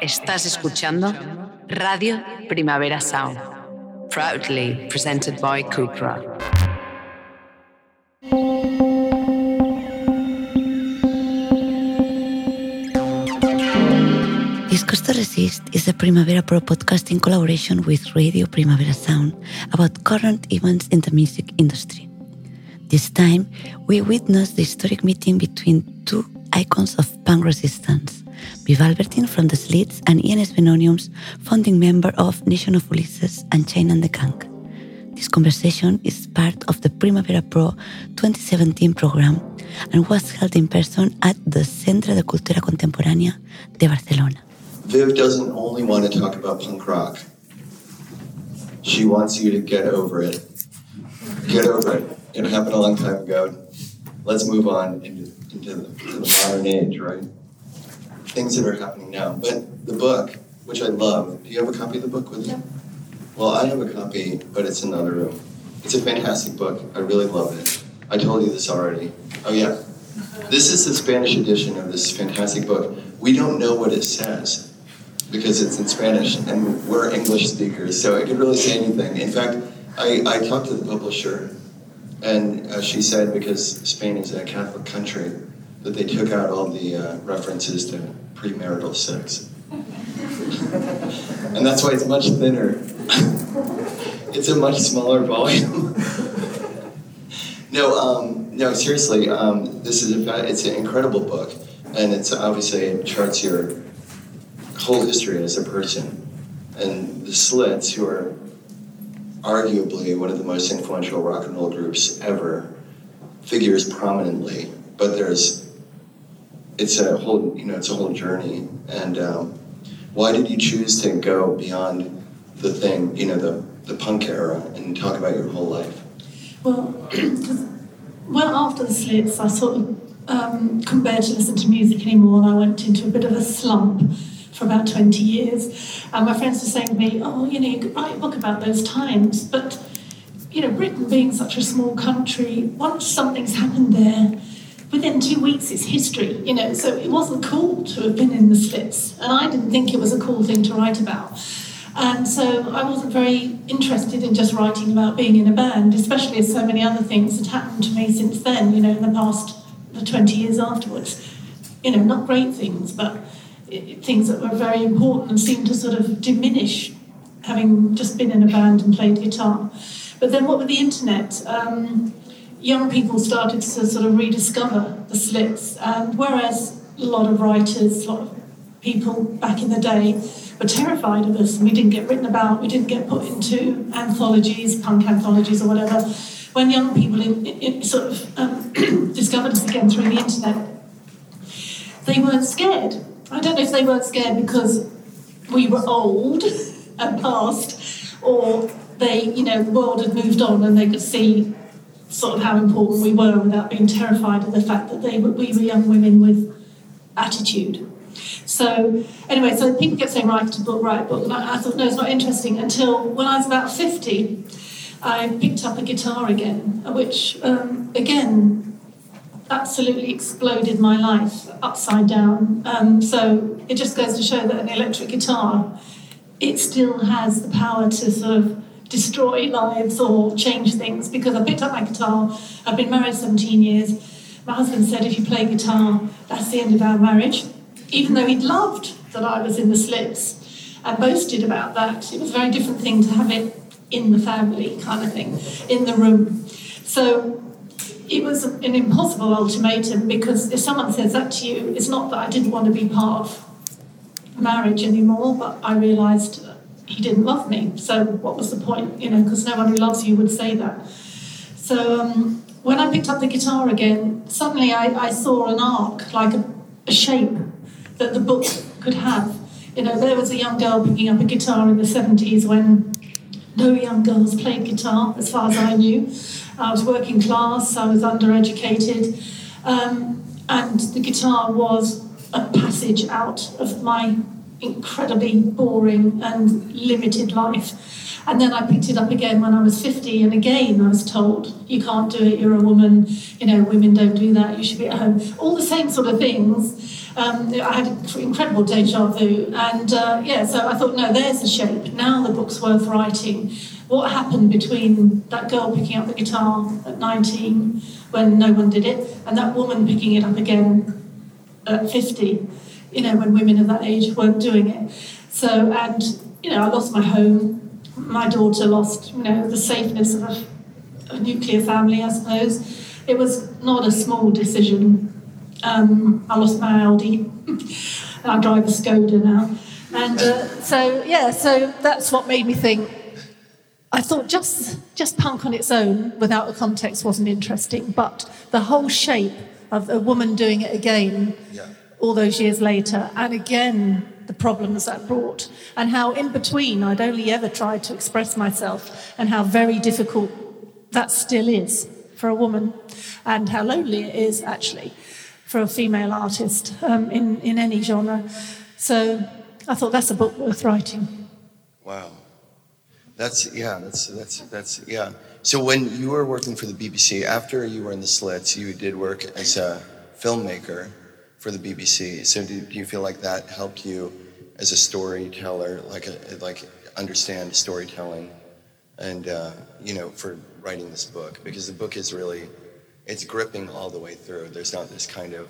Estás escuchando Radio Primavera Sound, proudly presented by Cupra. Discos to Resist is a Primavera Pro podcast in collaboration with Radio Primavera Sound about current events in the music industry. This time, we witnessed the historic meeting between two icons of punk resistance, Viv Albertine from the Slits and Ian Svenonius, founding member of Nation of Ulysses and Chain and the Gang. This conversation is part of the Primavera Pro 2017 program and was held in person at the Centre de Cultura Contemporánea de Barcelona. Viv doesn't only want to talk about punk rock. She wants you to get over it. Get over it. It happened a long time ago. Let's move on into, into the, the modern age, right? Things that are happening now. But the book, which I love, do you have a copy of the book with you? Well, I have a copy, but it's in another room. It's a fantastic book. I really love it. I told you this already. Oh, yeah. This is the Spanish edition of this fantastic book. We don't know what it says because it's in Spanish and we're English speakers, so it could really say anything. In fact, I, I talked to the publisher, and uh, she said because Spain is a Catholic country, that they took out all the uh, references to premarital sex. and that's why it's much thinner. it's a much smaller volume. no, um, no, seriously, um, this is a, it's an incredible book, and it's obviously it charts your whole history as a person. And the Slits, who are arguably one of the most influential rock and roll groups ever, figures prominently. But there's, it's a whole, you know, it's a whole journey. And um, why did you choose to go beyond the thing, you know, the the punk era, and talk about your whole life? Well, well after the Slits, I sort of um, couldn't bear to listen to music anymore, and I went into a bit of a slump for about 20 years. And my friends were saying to me, oh, you know, you could write a book about those times. But, you know, Britain being such a small country, once something's happened there, within two weeks it's history, you know, so it wasn't cool to have been in the Slits. And I didn't think it was a cool thing to write about. And so I wasn't very interested in just writing about being in a band, especially as so many other things had happened to me since then, you know, in the past the 20 years afterwards. You know, not great things, but things that were very important and seemed to sort of diminish having just been in a band and played guitar. But then what with the internet, um, young people started to sort of rediscover the slits, and whereas a lot of writers, a lot of people back in the day were terrified of us and we didn't get written about, we didn't get put into anthologies, punk anthologies or whatever, when young people in, in, sort of um, discovered us again through the internet, they weren't scared. I don't know if they weren't scared because we were old and past, or they, you know, the world had moved on and they could see sort of how important we were without being terrified of the fact that they were, we were young women with attitude. So anyway, so people kept saying write a book, write a book, and I, I thought no, it's not interesting until when I was about fifty, I picked up a guitar again, which um, again absolutely exploded my life upside down. Um, so it just goes to show that an electric guitar, it still has the power to sort of destroy lives or change things. Because I picked up my guitar, I've been married 17 years. My husband said, if you play guitar, that's the end of our marriage. Even though he'd loved that I was in the Slits and boasted about that, it was a very different thing to have it in the family kind of thing, in the room. So it was an impossible ultimatum because if someone says that to you, it's not that I didn't want to be part of marriage anymore, but I realised he didn't love me. So what was the point? You know, because no one who loves you would say that. So um, when I picked up the guitar again, suddenly I, I saw an arc, like a, a shape that the book could have. You know, there was a young girl picking up a guitar in the 70s when no young girls played guitar, as far as I knew. I was working class, I was undereducated, um, and the guitar was a passage out of my incredibly boring and limited life. And then I picked it up again when I was 50, and again I was told, you can't do it, you're a woman, you know, women don't do that, you should be at home. All the same sort of things. Um, I had incredible deja vu, and uh, yeah, so I thought, no, there's the shape. Now the book's worth writing. What happened between that girl picking up the guitar at 19 when no one did it, and that woman picking it up again at 50? You know, when women of that age weren't doing it. So, and, you know, I lost my home. My daughter lost, you know, the safeness of a, a nuclear family, I suppose. It was not a small decision. Um, I lost my Audi. I drive a Skoda now. And uh, so, yeah, so that's what made me think. I thought just, just punk on its own without a context wasn't interesting, but the whole shape of a woman doing it again yeah all those years later, and again the problems that brought, and how in between I'd only ever tried to express myself, and how very difficult that still is for a woman, and how lonely it is actually for a female artist um, in, in any genre. So I thought that's a book worth writing. Wow. That's, yeah, that's, that's, that's, yeah. So when you were working for the BBC, after you were in the Slits, you did work as a filmmaker for the BBC. So do, do you feel like that helped you as a storyteller, like a, like understand storytelling, and uh, you know for writing this book because the book is really it's gripping all the way through. There's not this kind of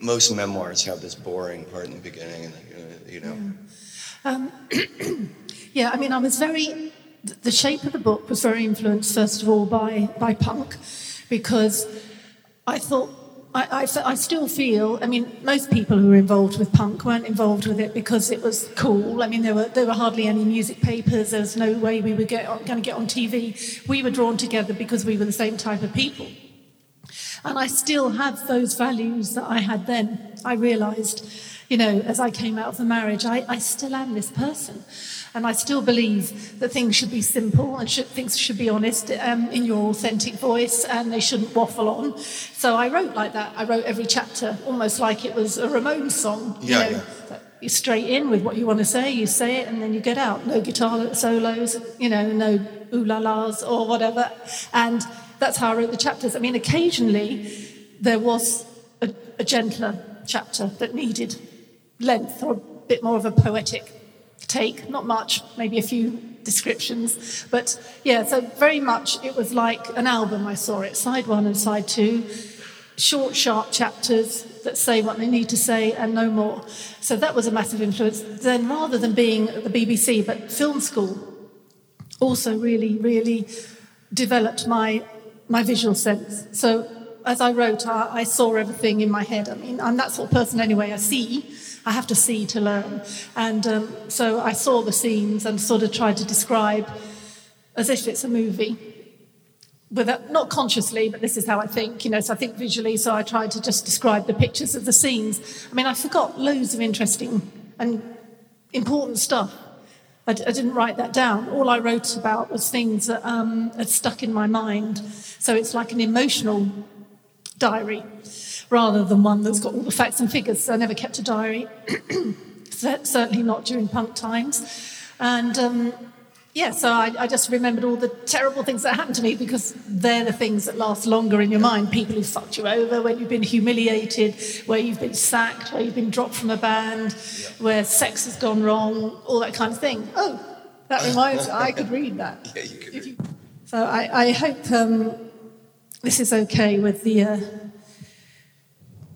most memoirs have this boring part in the beginning, and you know. Yeah. Um, yeah, I mean, I was very. The shape of the book was very influenced, first of all, by by punk, because I thought I, I, I, still feel, I mean, most people who were involved with punk weren't involved with it because it was cool. I mean, there were, there were hardly any music papers. There was no way we were going to get on TV. We were drawn together because we were the same type of people. And I still have those values that I had then. I realized, you know, as I came out of the marriage, I, I still am this person. And I still believe that things should be simple and should, things should be honest um, in your authentic voice and they shouldn't waffle on. So I wrote like that. I wrote every chapter almost like it was a Ramones song. You yeah, know, yeah. You straight in with what you want to say, you say it, and then you get out. No guitar solos, you know, no ooh la las or whatever. And that's how I wrote the chapters. I mean, occasionally there was a, a gentler chapter that needed length or a bit more of a poetic take, not much, maybe a few descriptions. But yeah, so very much it was like an album, I saw it, side one and side two, short, sharp chapters that say what they need to say and no more. So that was a massive influence. Then rather than being at the BBC, but film school also really, really developed my, my visual sense. So as I wrote, I, I saw everything in my head. I mean, I'm that sort of person anyway. I see I have to see to learn. And um, so I saw the scenes and sort of tried to describe as if it's a movie. Without, not consciously, but this is how I think, you know, so I think visually, so I tried to just describe the pictures of the scenes. I mean, I forgot loads of interesting and important stuff. I d- I didn't write that down. All I wrote about was things that um, had stuck in my mind. So it's like an emotional diary rather than one that's got all the facts and figures. I never kept a diary, certainly not during punk times. And um, yeah, so I, I, just remembered all the terrible things that happened to me because they're the things that last longer in your mind. People who fucked you over, when you've been humiliated, where you've been sacked, where you've been dropped from a band, yeah. where sex has gone wrong, all that kind of thing. Oh, that reminds me, I could read that. Yeah, you could. You... So I, I hope um, this is okay with the. Uh,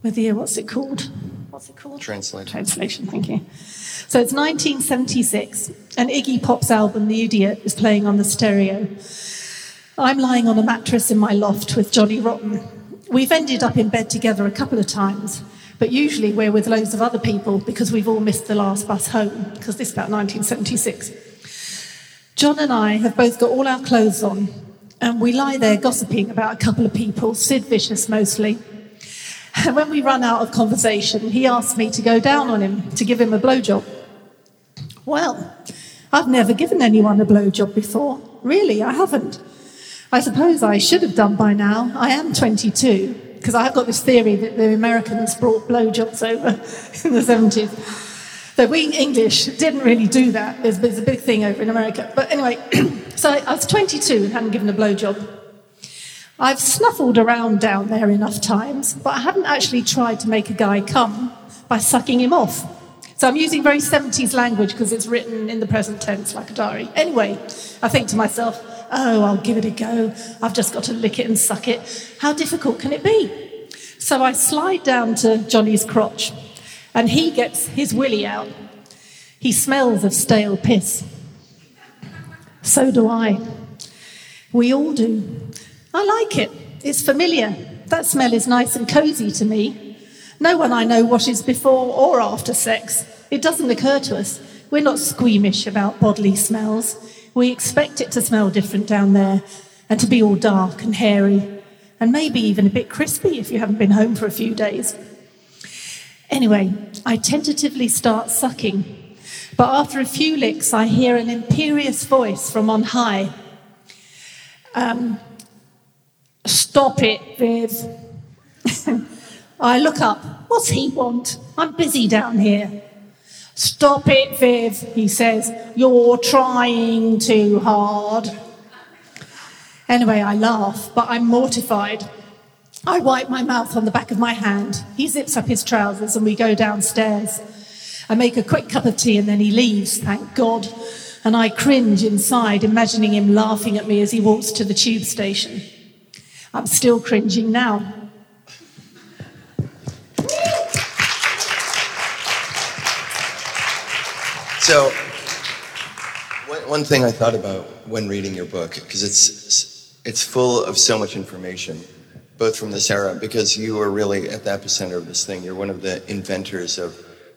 with the, what's it called? What's it called? Translation. Translation, thank you. So it's 1976, and Iggy Pop's album, The Idiot, is playing on the stereo. I'm lying on a mattress in my loft with Johnny Rotten. We've ended up in bed together a couple of times, but usually we're with loads of other people because we've all missed the last bus home, because this is about 1976. John and I have both got all our clothes on, and we lie there gossiping about a couple of people, Sid Vicious mostly, and when we run out of conversation, he asked me to go down on him to give him a blowjob. Well, I've never given anyone a blowjob before. Really, I haven't. I suppose I should have done by now. I am 22, because I have got this theory that the Americans brought blowjobs over in the 70s. But we English didn't really do that. There's, there's a big thing over in America. But anyway, so I was 22 and hadn't given a blowjob. I've snuffled around down there enough times, but I haven't actually tried to make a guy come by sucking him off. So I'm using very 70s language because it's written in the present tense like a diary. Anyway, I think to myself, oh, I'll give it a go. I've just got to lick it and suck it. How difficult can it be? So I slide down to Johnny's crotch and he gets his willy out. He smells of stale piss. So do I. We all do. I like it. It's familiar. That smell is nice and cozy to me. No one I know washes before or after sex. It doesn't occur to us. We're not squeamish about bodily smells. We expect it to smell different down there and to be all dark and hairy and maybe even a bit crispy if you haven't been home for a few days. Anyway, I tentatively start sucking, but after a few licks, I hear an imperious voice from on high. Um, Stop it, Viv. I look up. What's he want? I'm busy down here. Stop it, Viv, he says. You're trying too hard. Anyway, I laugh, but I'm mortified. I wipe my mouth on the back of my hand. He zips up his trousers and we go downstairs. I make a quick cup of tea and then he leaves, thank God. And I cringe inside, imagining him laughing at me as he walks to the tube station. I'm still cringing now. So, one thing I thought about when reading your book, because it's it's full of so much information, both from this era, because you were really at the epicenter of this thing. You're one of the inventors of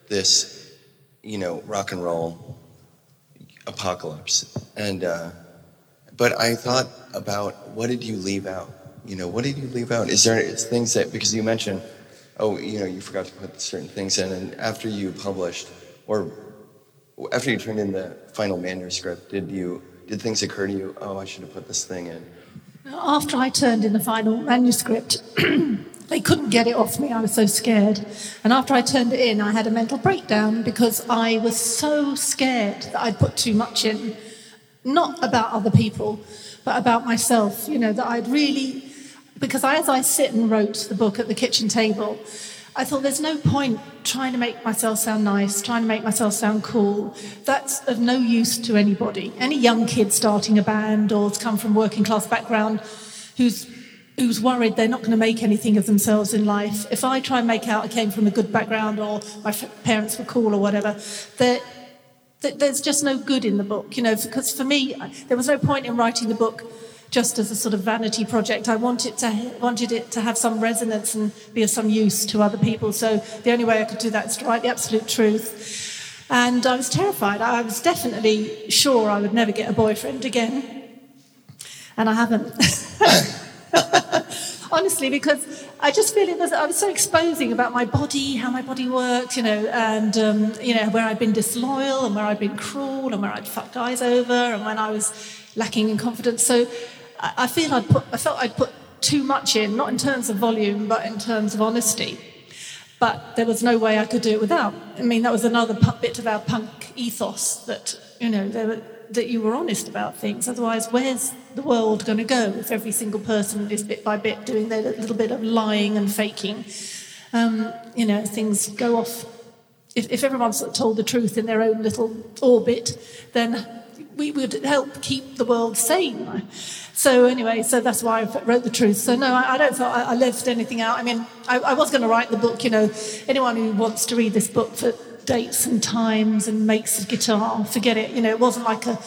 this, you know, rock and roll apocalypse. And uh, but I thought about what did you leave out? You know, what did you leave out? Is there things that because you mentioned, oh, you know, you forgot to put certain things in, and after you published or after you turned in the final manuscript, did you did things occur to you? Oh, I should have put this thing in. After I turned in the final manuscript, they couldn't get it off me. I was so scared. And after I turned it in, I had a mental breakdown because I was so scared that I'd put too much in, not about other people, but about myself. You know, that I'd really, because as I sit and wrote the book at the kitchen table, I thought there's no point trying to make myself sound nice, trying to make myself sound cool. That's of no use to anybody. Any young kid starting a band or has come from working class background who's who's worried they're not going to make anything of themselves in life. If I try and make out I came from a good background or my parents were cool or whatever, that there's just no good in the book, you know, because for me, there was no point in writing the book just as a sort of vanity project. I wanted to wanted it to have some resonance and be of some use to other people. So the only way I could do that is to write the absolute truth. And I was terrified. I was definitely sure I would never get a boyfriend again, and I haven't. Honestly, because I just feel it was, I was so exposing about my body, how my body works, you know, and um, you know where I'd been disloyal and where I'd been cruel and where I'd fucked guys over and when I was lacking in confidence. So I feel I'd put, I felt I'd put too much in, not in terms of volume, but in terms of honesty. But there was no way I could do it without. I mean, that was another bit of our punk ethos that, you know, were, that you were honest about things. Otherwise, where's the world going to go if every single person is bit by bit doing their little bit of lying and faking? Um, you know, things go off. If, if everyone's told the truth in their own little orbit, then we would help keep the world sane. So anyway, so that's why I wrote the truth. So no, I, I don't feel I, I, left anything out. I mean, I, I was going to write the book. You know, anyone who wants to read this book for dates and times and makes a guitar, forget it. You know, it wasn't like a,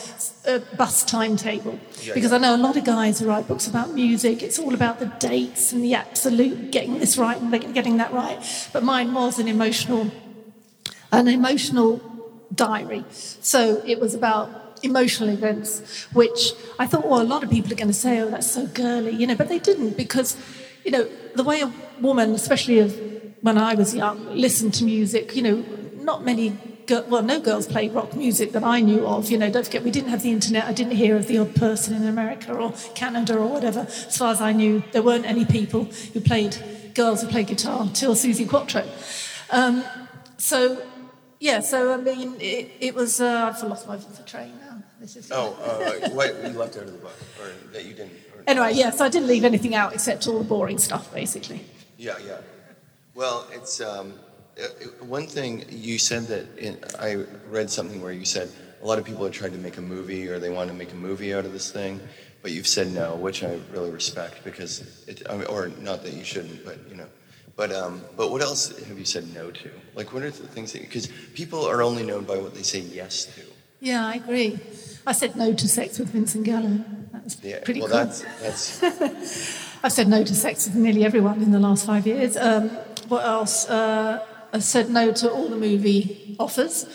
a bus timetable. Yeah, because yeah. I know a lot of guys who write books about music, it's all about the dates and the absolute getting this right and getting that right. But mine was an emotional, an emotional diary. So it was about emotional events, which I thought, well, a lot of people are going to say, oh, that's so girly, you know, but they didn't because, you know, the way a woman, especially when I was young, listened to music, you know, not many, well, no girls played rock music that I knew of, you know, don't forget, we didn't have the internet. I didn't hear of the odd person in America or Canada or whatever. As far as I knew, there weren't any people who played, girls who played guitar till Suzi Quatro. Um, so yeah, so I mean, it, it was. Uh, I've lost my train. This is. Oh, uh, what you left out of the book, or that you didn't. Or, Anyway, yeah, so I didn't leave anything out except all the boring stuff, basically. Yeah, yeah. Well, it's um, one thing you said that in, I read something where you said a lot of people have tried to make a movie or they want to make a movie out of this thing, but you've said no, which I really respect because it, I mean, or not that you shouldn't, but you know. But um, but what else have you said no to? Like, what are the things that because people are only known by what they say yes to. Yeah, I agree. I said no to sex with Vincent Gallo. That was Yeah. pretty well, cool. that's that's I've said no to sex with nearly everyone in the last five years. Um, what else? Uh, I said no to all the movie offers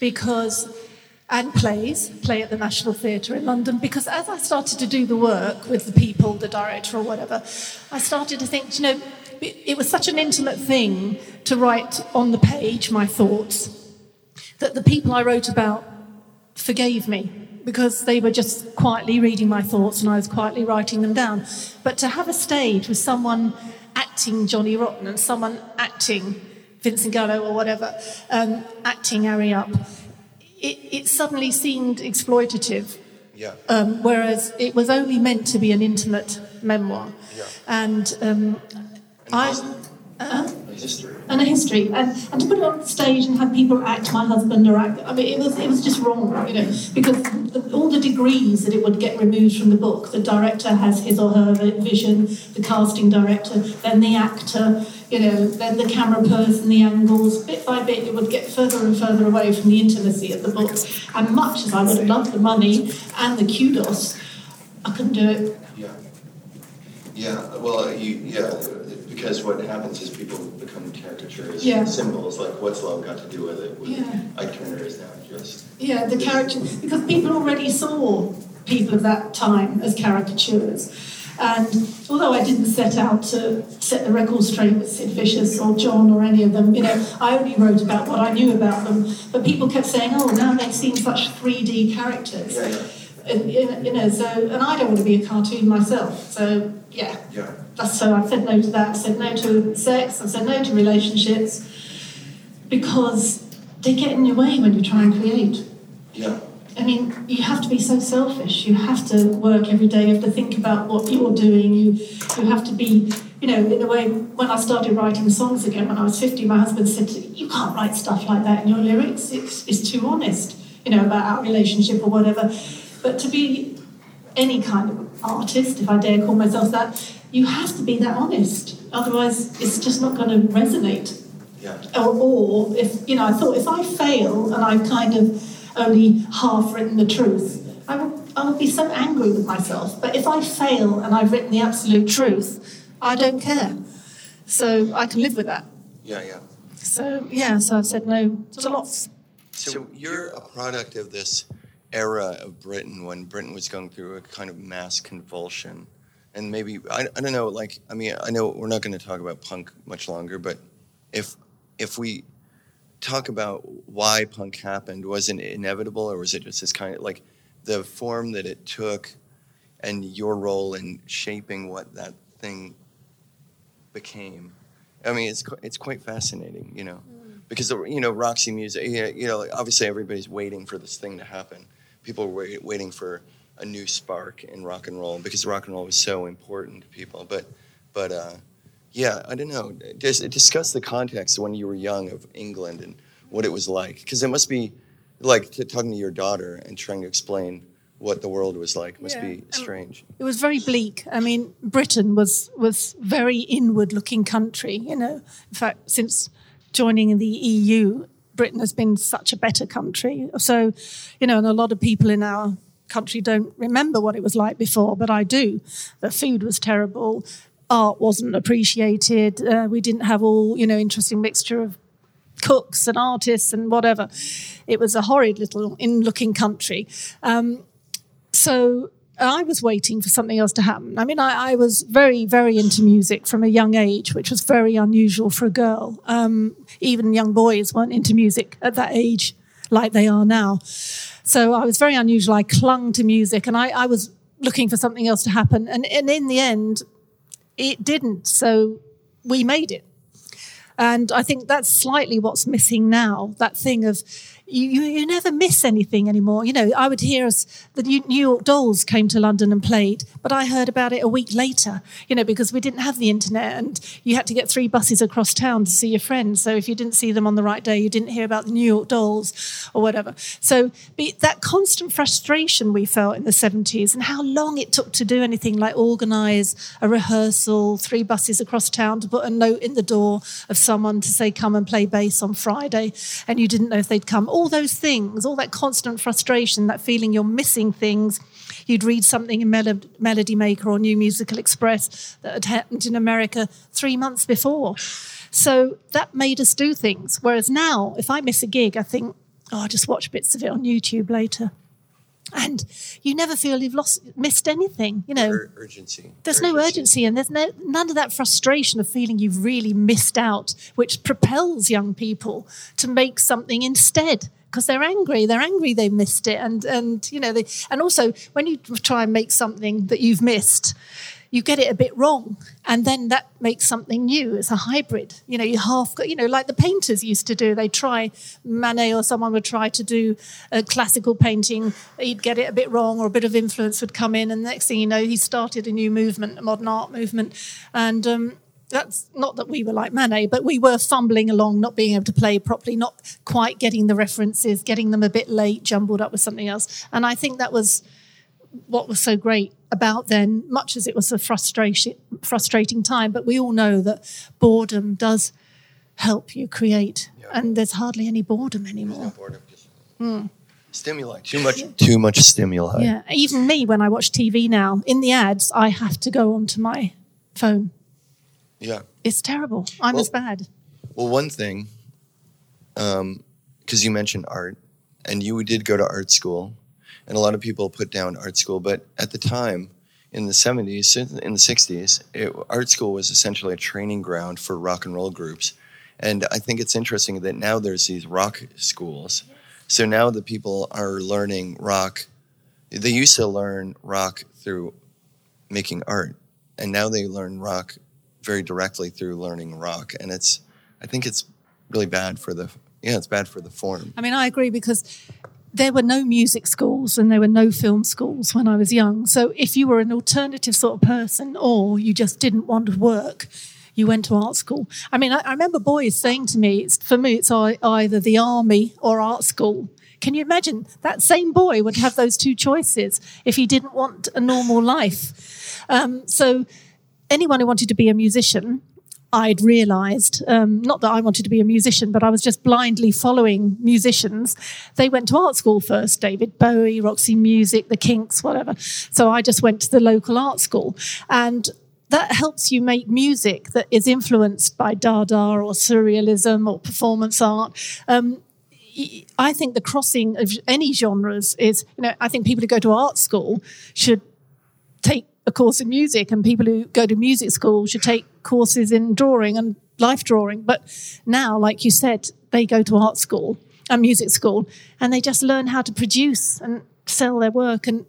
because, and plays, play at the National Theatre in London, because as I started to do the work with the people, the director or whatever, I started to think, you know, it was such an intimate thing to write on the page my thoughts that the people I wrote about forgave me because they were just quietly reading my thoughts and I was quietly writing them down. But to have a stage with someone acting Johnny Rotten and someone acting Vincent Gallo or whatever, um, acting Harry Up, it, it suddenly seemed exploitative. yeah. Um, whereas it was only meant to be an intimate memoir. Yeah. And um, I. A history. and a history, and, and to put it on the stage and have people act my husband or act. I mean, it was it was just wrong, you know, because the, all the degrees that it would get removed from the book. The director has his or her vision, the casting director, then the actor, you know, then the camera person, the angles. Bit by bit, it would get further and further away from the intimacy of the book. And much as I would have loved the money and the kudos, I couldn't do it. Yeah. Yeah, well, you, yeah, because what happens is people become caricatures, Yeah. symbols, like what's love got to do with it? With Yeah. Ike Turner is now just, Yeah, the character because people already saw people of that time as caricatures. And although I didn't set out to set the record straight with Sid Vicious or John or any of them, you know, I only wrote about what I knew about them. But people kept saying, "Oh, now they've seen such 3D characters," yeah, yeah, and you know, so and I don't want to be a cartoon myself. So yeah, yeah, that's so I've said no to that. I've said no to sex. I've said no to relationships because they get in your way when you try and create. yeah, I mean, you have to be so selfish. You have to work every day. You have to think about what you're doing. You you have to be, you know, in a way. When I started writing songs again when I was 50, my husband said, "You can't write stuff like that in your lyrics. It's it's too honest, you know, about our relationship or whatever." But to be any kind of artist, if I dare call myself that, you have to be that honest. Otherwise, it's just not going to resonate yeah, or, or if you know, I thought if I fail and I've kind of only half written the truth, I will, I will be so angry with myself. But if I fail and I've written the absolute truth, I don't care. So I can live with that. Yeah, yeah. So yeah, so I've said no to lots. So you're a product of this era of Britain when Britain was going through a kind of mass convulsion. And maybe, I, I don't know, like, I mean, I know we're not going to talk about punk much longer, but if, if we talk about why punk happened, was it inevitable or was it just this kind of, like, the form that it took and your role in shaping what that thing became? I mean, it's, it's quite fascinating, you know mm. because the- you know Roxy Music, you know, you know, like, obviously everybody's waiting for this thing to happen. People were wait, waiting for a new spark in rock and roll because rock and roll was so important to people. But, but uh, yeah, I don't know. Just discuss the context when you were young of England and what it was like, because it must be like talking to your daughter and trying to explain what the world was like must Yeah, be um, strange. It was very bleak. I mean, Britain was was very inward-looking country. You know, in fact, since joining the EU, Britain has been such a better country. So, you know, and a lot of people in our country don't remember what it was like before, but I do. The food was terrible. Art wasn't appreciated. Uh, we didn't have all, you know, interesting mixture of cooks and artists and whatever. It was a horrid little in-looking country. Um, so I was waiting for something else to happen. I mean, I, I, was very, very into music from a young age, which was very unusual for a girl. Um, even young boys weren't into music at that age like they are now. So I was very unusual. I clung to music and I, I was looking for something else to happen. And, and in the end, it didn't. So we made it. And I think that's slightly what's missing now that thing of you, you, you never miss anything anymore. You know, I would hear us, the New York Dolls came to London and played, but I heard about it a week later, you know, because we didn't have the internet and you had to get three buses across town to see your friends. So if you didn't see them on the right day, you didn't hear about the New York Dolls or whatever. So that constant frustration we felt in the 70s and how long it took to do anything like organise a rehearsal, three buses across town to put a note in the door of someone to say, come and play bass on Friday, and you didn't know if they'd come all those things, all that constant frustration, that feeling you're missing things. You'd read something in Melody Maker or New Musical Express that had happened in America three months before. So that made us do things. Whereas now, if I miss a gig, I think, oh, I'll just watch bits of it on YouTube later and you never feel you've lost missed anything you know Ur- urgency there's urgency. no urgency and there's no none of that frustration of feeling you've really missed out which propels young people to make something instead because they're angry they're angry they missed it and and you know they and also when you try and make something that you've missed you get it a bit wrong and then that makes something new. It's a hybrid. You know you half you know like the painters used to do. They try manet or someone would try to do a classical painting. He'd get it a bit wrong or a bit of influence would come in and next thing you know he started a new movement a modern art movement. And um, that's not that we were like Manet, but we were fumbling along, not being able to play properly, not quite getting the references, getting them a bit late, jumbled up with something else. And I think that was what was so great about then, much as it was a frustration, frustrating time, but we all know that boredom does help you create, yeah. and there's hardly any boredom anymore. No boredom, mm. Stimuli, too much, too much stimuli. Yeah, even me when I watch TV now, in the ads, I have to go onto my phone. Yeah, it's terrible. I'm well, as bad. Well, one thing, um, because um, you mentioned art, and you did go to art school and a lot of people put down art school. But at the time, in the 70s, in the 60s, it, art school was essentially a training ground for rock and roll groups. And I think it's interesting that now there's these rock schools. So now the people are learning rock. They used to learn rock through making art, and now they learn rock very directly through learning rock. And it's, I think it's really bad for the, yeah, it's bad for the form. I mean, I agree because there were no music schools and there were no film schools when I was young. So if you were an alternative sort of person or you just didn't want to work, you went to art school. I mean, I, I remember boys saying to me, for me, it's either the army or art school. Can you imagine that same boy would have those two choices if he didn't want a normal life? Um, so anyone who wanted to be a musician I'd realized, um, not that I wanted to be a musician, but I was just blindly following musicians. They went to art school first David Bowie, Roxy Music, the Kinks, whatever. So I just went to the local art school. And that helps you make music that is influenced by Dada or surrealism or performance art. Um, I think the crossing of any genres is, you know, I think people who go to art school should take a course in music, and people who go to music school should take courses in drawing and life drawing. But now, like you said, they go to art school and music school, and they just learn how to produce and sell their work. And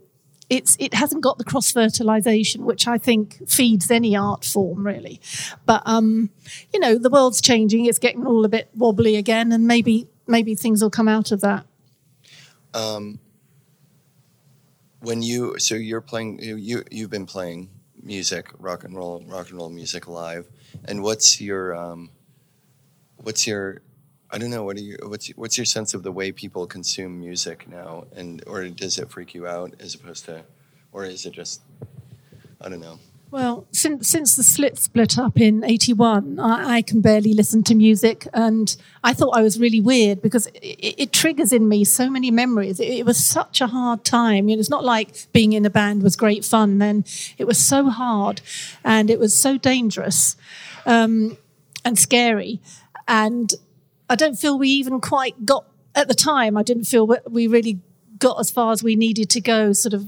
it's it hasn't got the cross fertilization, which I think feeds any art form really. But um, you know, the world's changing; it's getting all a bit wobbly again, and maybe maybe things will come out of that. Um, when you so you're playing you you've been playing music rock and roll rock and roll music live. And what's your um what's your I don't know what are you what's what's your sense of the way people consume music now? And or does it freak you out as opposed to or is it just I don't know well, since since the Slits split up in '81, I, I, can barely listen to music, and I thought I was really weird because it, it triggers in me so many memories. It, it, was such a hard time. You know, it's not like being in a band was great fun. Then it was so hard, and it was so dangerous um, and scary, and I don't feel we even quite got at the time. I didn't feel we really got as far as we needed to go, sort of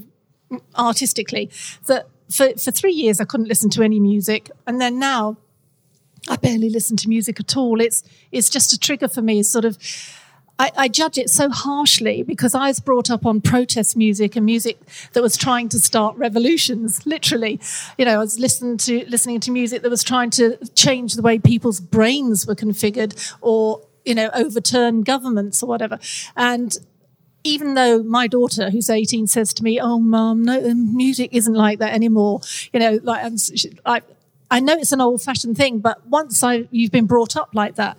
artistically. That for, for three years, I couldn't listen to any music. And then now, I barely listen to music at all. It's, it's just a trigger for me, sort of. I, I, judge it so harshly because I was brought up on protest music and music that was trying to start revolutions. Literally, you know, I was listening to listening to music that was trying to change the way people's brains were configured, or you know, overturn governments or whatever. And even though my daughter, who's 18, says to me, "Oh, mum, no, music isn't like that anymore," you know, like I, I know it's an old-fashioned thing, but once I you've been brought up like that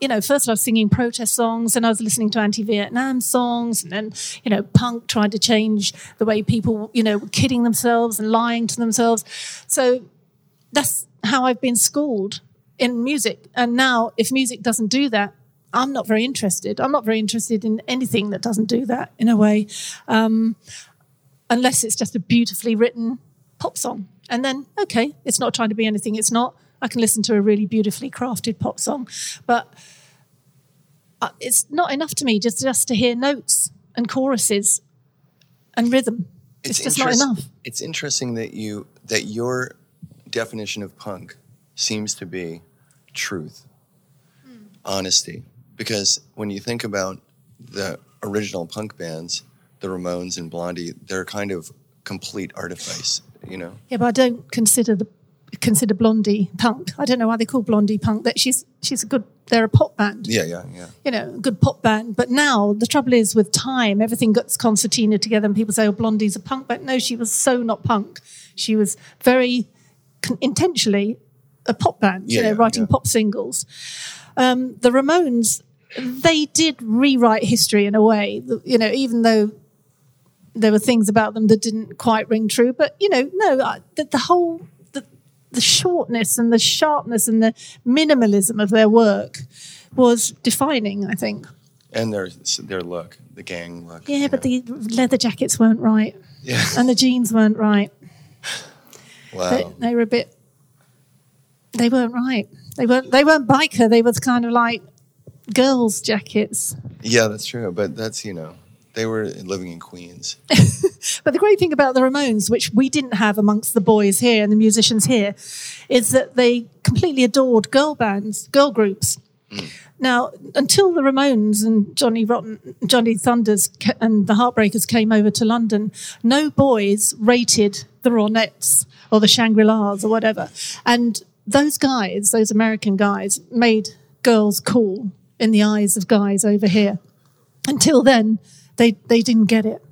you know, first I was singing protest songs and I was listening to anti Vietnam songs. And then, you know, punk tried to change the way people, you know, were kidding themselves and lying to themselves. So that's how I've been schooled in music. And now, if music doesn't do that, I'm not very interested. I'm not very interested in anything that doesn't do that in a way, um, unless it's just a beautifully written pop song. And then, okay, it's not trying to be anything it's not I can listen to a really beautifully crafted pop song, but uh, it's not enough to me just just to hear notes and choruses and rhythm. It's, it's just not enough. It's interesting that you that your definition of punk seems to be truth, hmm. honesty, because when you think about the original punk bands, the Ramones and Blondie, they're kind of complete artifice, you know. Yeah, but I don't consider the consider Blondie punk. I don't know why they call Blondie punk. That she's she's a good. They're a pop band. Yeah, yeah, yeah. You know, a good pop band. But now the trouble is with time, everything gets concertina together, and people say, "Oh, Blondie's a punk." But no, she was so not punk. She was very con- intentionally a pop band. Yeah, you know, yeah, writing yeah. pop singles. Um, the Ramones, they did rewrite history in a way. You know, even though there were things about them that didn't quite ring true. But you know, no, the, the whole the shortness and the sharpness and the minimalism of their work was defining, I think. And their their look, the gang look. Yeah, but know. the leather jackets weren't right. Yeah. And the jeans weren't right. Wow. They, they were a bit. They weren't right. They weren't. They weren't biker. They were kind of like girls' jackets. Yeah, that's true. But that's you know they were living in Queens. but the great thing about the Ramones, which we didn't have amongst the boys here and the musicians here, is that they completely adored girl bands, girl groups. Mm. Now, until the Ramones and Johnny Rotten, Johnny Thunders and the Heartbreakers came over to London, no boys rated the Ronettes or the Shangri Las or whatever. And those guys, those American guys, made girls cool in the eyes of guys over here. Until then, they they didn't get it,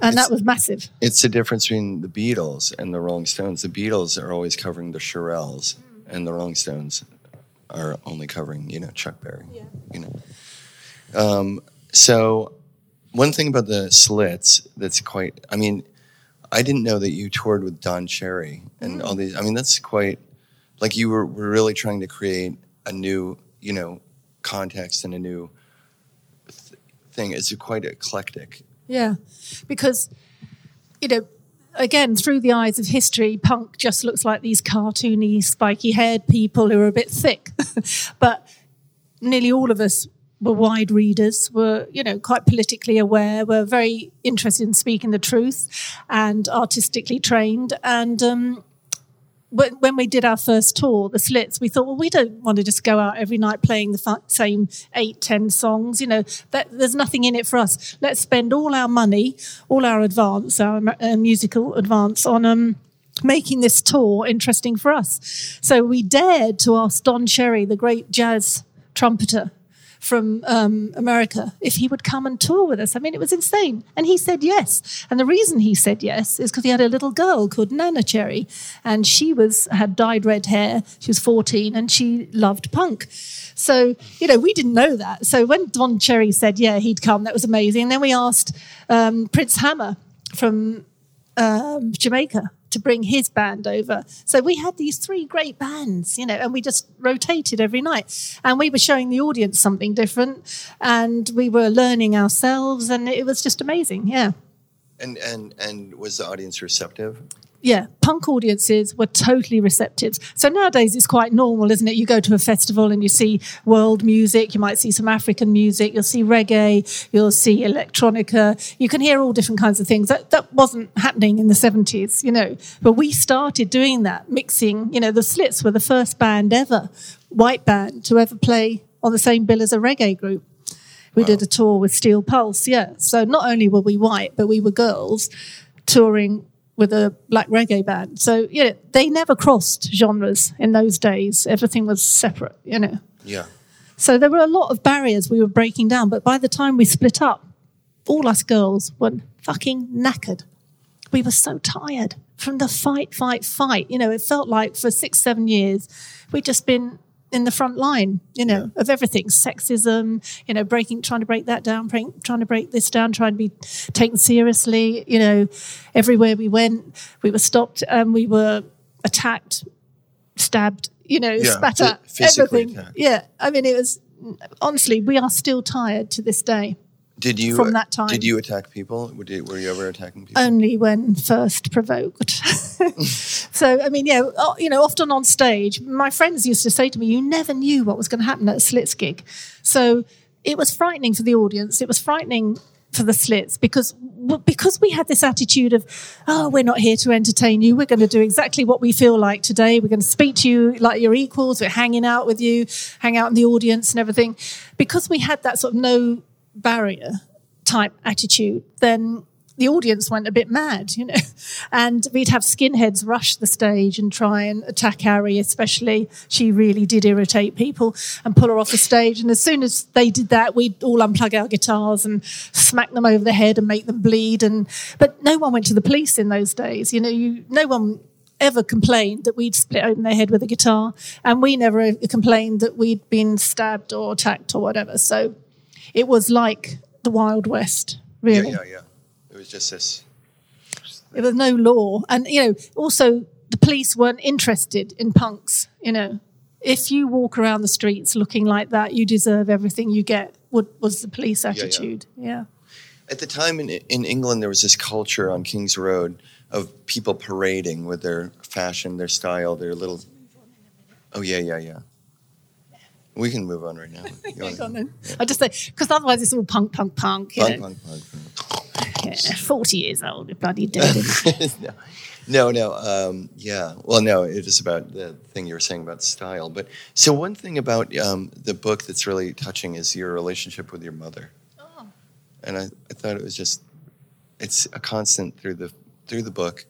and it's, that was massive. It's the difference between the Beatles and the Rolling Stones. The Beatles are always covering the Shirelles, and the Rolling Stones are only covering you know Chuck Berry. Yeah. You know, um, so one thing about the Slits that's quite. I mean, I didn't know that you toured with Don Cherry and mm. all these. I mean, that's quite like you were, were really trying to create a new you know context and a new thing is quite eclectic. Yeah, because you know, again, through the eyes of history, punk just looks like these cartoony, spiky-haired people who are a bit thick. but nearly all of us were wide readers, were you know quite politically aware, were very interested in speaking the truth, and artistically trained, and um, when we did our first tour, the Slits, we thought, well, we don't want to just go out every night playing the same eight, ten songs. You know, that, there's nothing in it for us. Let's spend all our money, all our advance, our uh, musical advance on um, making this tour interesting for us. So we dared to ask Don Cherry, the great jazz trumpeter, from um, America if he would come and tour with us. I mean, it was insane. And he said yes. And the reason he said yes is because he had a little girl called Neneh Cherry, and she was had dyed red hair. She was 14, and she loved punk. So, you know, we didn't know that. So when Don Cherry said, yeah, he'd come, that was amazing. And then we asked um, Prince Hammer from um, Jamaica to bring his band over. So we had these three great bands, you know, and we just rotated every night. And we were showing the audience something different and we were learning ourselves and it was just amazing. Yeah. And and and was the audience receptive? Yeah, punk audiences were totally receptive. So nowadays it's quite normal, isn't it? You go to a festival and you see world music, you might see some African music, you'll see reggae, you'll see electronica, you can hear all different kinds of things. That, that wasn't happening in the 70s, you know. But we started doing that, mixing, you know, the Slits were the first band ever, white band, to ever play on the same bill as a reggae group. We did a tour with Steel Pulse, yeah. So not only were we white, but we were girls touring with a black reggae band. So yeah, they never crossed genres in those days. Everything was separate, you know. Yeah. So there were a lot of barriers we were breaking down. But by the time we split up, all us girls were fucking knackered. We were so tired from the fight, fight, fight. You know, it felt like for six, seven years, we'd just been in the front line, you know, of everything sexism, you know, breaking, trying to break that down, break, trying to break this down, trying to be taken seriously. You know, everywhere we went, we were stopped and we were attacked, stabbed, you know, Yeah, spat at, everything. attacked. Yeah. I mean, it was, honestly, we are still tired to this day. Did you From that time. Did you attack people? Were you, were you ever attacking people? only when first provoked. so, I mean, yeah, you know, often on stage, my friends used to say to me, "You never knew what was going to happen at a Slits gig." So it was frightening for the audience. It was frightening for the Slits because because we had this attitude of, "Oh, we're not here to entertain you. We're going to do exactly what we feel like today. We're going to speak to you like your equals. We're hanging out with you, hang out in the audience and everything." Because we had that sort of no barrier type attitude, then the audience went a bit mad, you know. And we'd have skinheads rush the stage and try and attack Ari, especially. She really did irritate people and pull her off the stage. And as soon as they did that, we'd all unplug our guitars and smack them over the head and make them bleed. And but no one went to the police in those days. You know, you no one ever complained that we'd split open their head with a guitar, and we never complained that we'd been stabbed or attacked or whatever. So it was like the Wild West, really. yeah, yeah. It was just this. There was no law, and you know, also the police weren't interested in punks. You know, if you walk around the streets looking like that, you deserve everything you get. What was the police yeah. attitude? yeah. At the time in in England, there was this culture on King's Road of people parading with their fashion, their style, their little. Oh yeah, yeah, yeah. We can move on right now. On. I just say because otherwise it's all punk, punk, punk. You Punk, punk, punk, Yeah, Forty years old, you're bloody dead. isn't it? punk. no, no, um, yeah. Well, no, it is about the thing you were saying about style. But so one thing about um, the book that's really touching is your relationship with your mother. Oh. And I, I thought it was just, it's a constant through the through the book,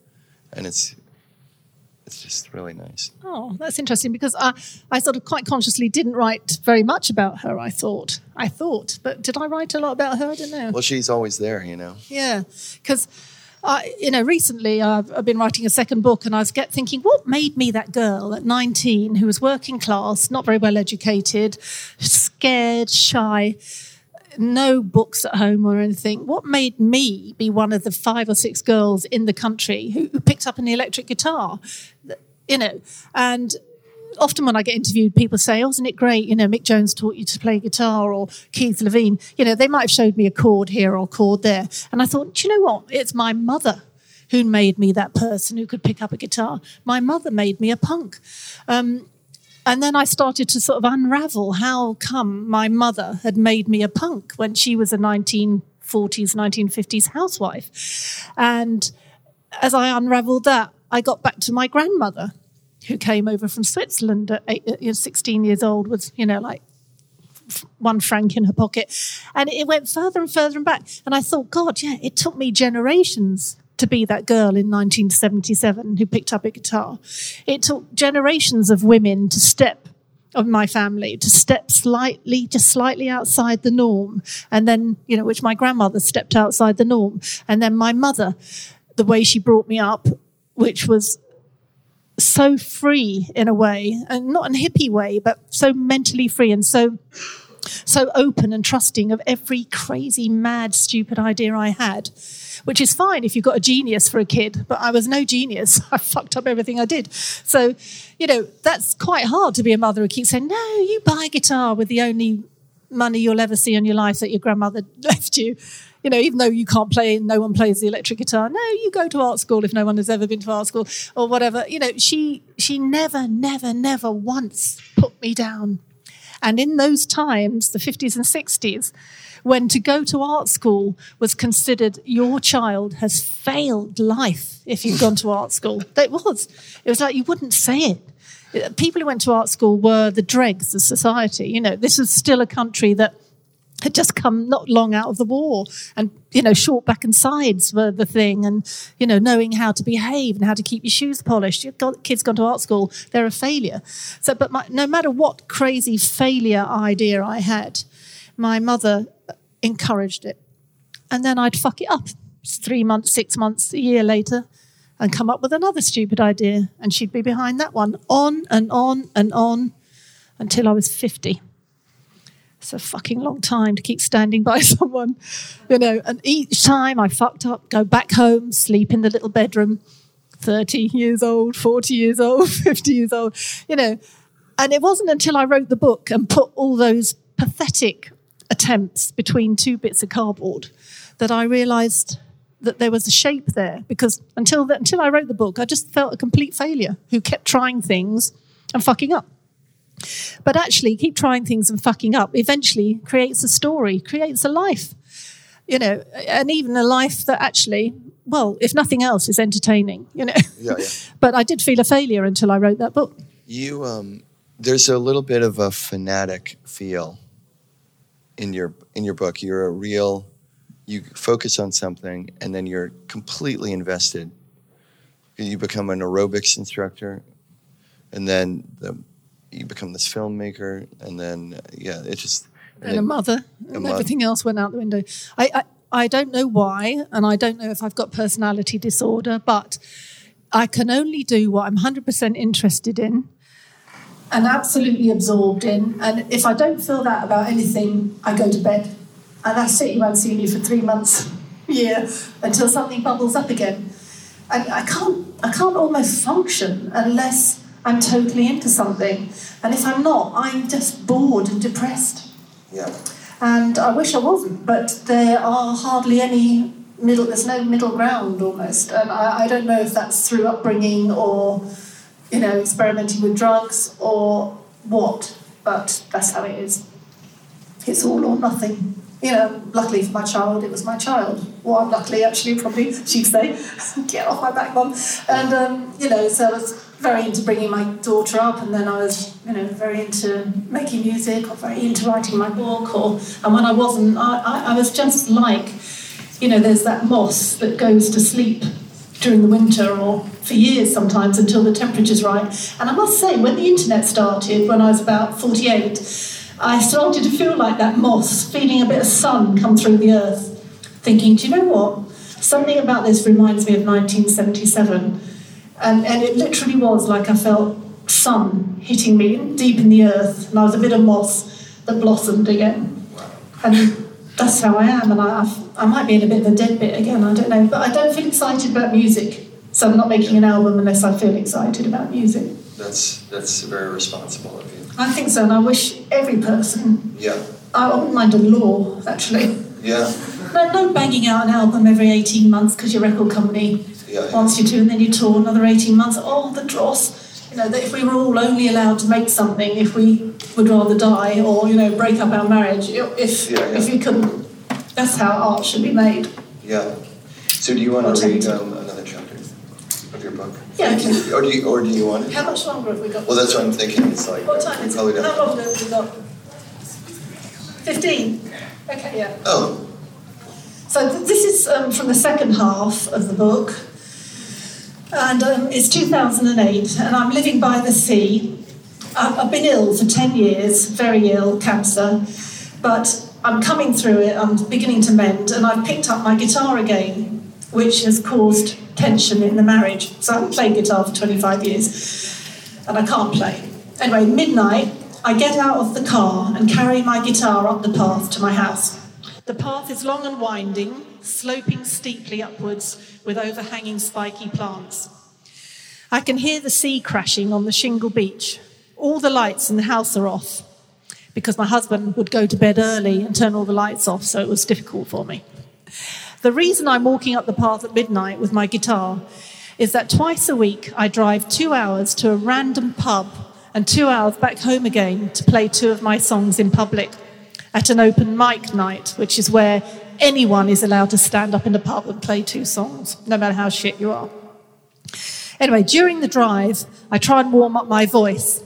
and it's it's just really nice. Oh, that's interesting because I, I sort of quite consciously didn't write very much about her. I thought, I thought, but did I write a lot about her? I don't know. Well, she's always there, you know. Yeah, because I, you know, recently I've, I've been writing a second book, and I was get thinking, what made me that girl at 19 who was working class, not very well educated, scared, shy, no books at home or anything. What made me be one of the five or six girls in the country who, who picked up an electric guitar? You know, and often when I get interviewed, people say, "Oh, isn't it great? You know, Mick Jones taught you to play guitar, or Keith Levene. You know, they might have showed me a chord here or a chord there." And I thought, do you know what? It's my mother who made me that person who could pick up a guitar. My mother made me a punk. Um, and then I started to sort of unravel how come my mother had made me a punk when she was a 1940s, 1950s housewife. And as I unraveled that, I got back to my grandmother, who came over from Switzerland at eight, uh, you know, 16 years old, was, you know, like one franc in her pocket. And it went further and further and back. And I thought, God, yeah, it took me generations to be that girl in 1977 who picked up a guitar. It took generations of women to step of my family to step slightly, just slightly outside the norm. And then, you know, which my grandmother stepped outside the norm. And then my mother, the way she brought me up, which was so free in a way, and not in a hippie way, but so mentally free and so so open and trusting of every crazy, mad, stupid idea I had, which is fine if you've got a genius for a kid, but I was no genius. I fucked up everything I did. So, you know, that's quite hard to be a mother who keeps saying, no, you buy a guitar with the only money you'll ever see in your life that your grandmother left you. You know, even though you can't play no one plays the electric guitar, no, you go to art school if no one has ever been to art school or whatever. You know, she she never, never, never once put me down. And in those times, the 50s and 60s, when to go to art school was considered your child has failed life if you've gone to art school. It was. It was like you wouldn't say it. People who went to art school were the dregs of society. You know, this was still a country that had just come not long out of the war and you know short back and sides were the thing and you know knowing how to behave and how to keep your shoes polished your kids gone to art school they're a failure so but my, no matter what crazy failure idea i had my mother encouraged it and then i'd fuck it up three months six months a year later and come up with another stupid idea and she'd be behind that one on and on and on until i was 50 it's a fucking long time to keep standing by someone, you know. And each time I fucked up, go back home, sleep in the little bedroom, 30 years old, 40 years old, 50 years old, you know. And it wasn't until I wrote the book and put all those pathetic attempts between two bits of cardboard that I realized that there was a shape there. Because until, the, until I wrote the book, I just felt a complete failure who kept trying things and fucking up. But actually, keep trying things and fucking up eventually creates a story, creates a life, you know, and even a life that actually, well, if nothing else, is entertaining, you know. Yeah, yeah. but I did feel a failure until I wrote that book. You, um, there's a little bit of a fanatic feel in your in your book. You're a real, you focus on something and then you're completely invested. You become an aerobics instructor, and then the you become this filmmaker, and then yeah, it just and, and a mother, a and everything else went out the window. I, I I don't know why, and I don't know if I've got personality disorder, but I can only do what I'm 100% interested in and absolutely absorbed in. And if I don't feel that about anything, I go to bed. And that's it. You won't see me for three months, year, until something bubbles up again. And I can't, I can't almost function unless I'm totally into something. And if I'm not, I'm just bored and depressed. Yeah. And I wish I wasn't, but there are hardly any middle, there's no middle ground almost. And I, I don't know if that's through upbringing or, you know, experimenting with drugs or what, but that's how it is. It's all or nothing. You know, luckily for my child, it was my child. Well, luckily actually, probably, she'd say, get off my back, mum. And, um, you know, so I was very into bringing my daughter up, and then I was, you know, very into making music or very into writing my book. Or and when I wasn't, I, I, I was just like, you know, there's that moss that goes to sleep during the winter or for years sometimes until the temperature's right. And I must say, when the internet started, when I was about 48, I started to feel like that moss, feeling a bit of sun come through the earth, thinking, do you know what? Something about this reminds me of 1977 and, and it literally was like I felt sun hitting me deep in the earth, and I was a bit of moss that blossomed again. And that's how I am, and I, I might be in a bit of a dead bit again, I don't know. But I don't feel excited about music, so I'm not making an album unless I feel excited about music. That's, that's very responsible of you. I think so, and I wish every person. Yeah. I wouldn't mind a law, actually. Yeah. No, no banging out an album every 18 months because your record company yeah, yeah. wants you to, and then you tour another 18 months. Oh, the dross. You know, that if we were all only allowed to make something, if we would rather die or, you know, break up our marriage, if, yeah, if you couldn't. That's how art should be made. Yeah. So do you want to read um, another chapter of your book? Yeah, okay. Or do you, or do you want to? How much longer have we got? Well, that's what I'm thinking. It's like... What time is it? How long have we got? 15? Okay, yeah. Oh. So th- this is um, from the second half of the book. And um, it's 2008, and I'm living by the sea. I've been ill for 10 years, very ill, cancer, but I'm coming through it, I'm beginning to mend, and I've picked up my guitar again, which has caused tension in the marriage. So I haven't played guitar for 25 years, and I can't play. Anyway, midnight, I get out of the car and carry my guitar up the path to my house. The path is long and winding, sloping steeply upwards with overhanging spiky plants. I can hear the sea crashing on the shingle beach. All the lights in the house are off because my husband would go to bed early and turn all the lights off, so it was difficult for me. The reason I'm walking up the path at midnight with my guitar is that twice a week I drive two hours to a random pub and two hours back home again to play two of my songs in public at an open mic night, which is where anyone is allowed to stand up in a pub and play two songs, no matter how shit you are. Anyway, during the drive, I try and warm up my voice,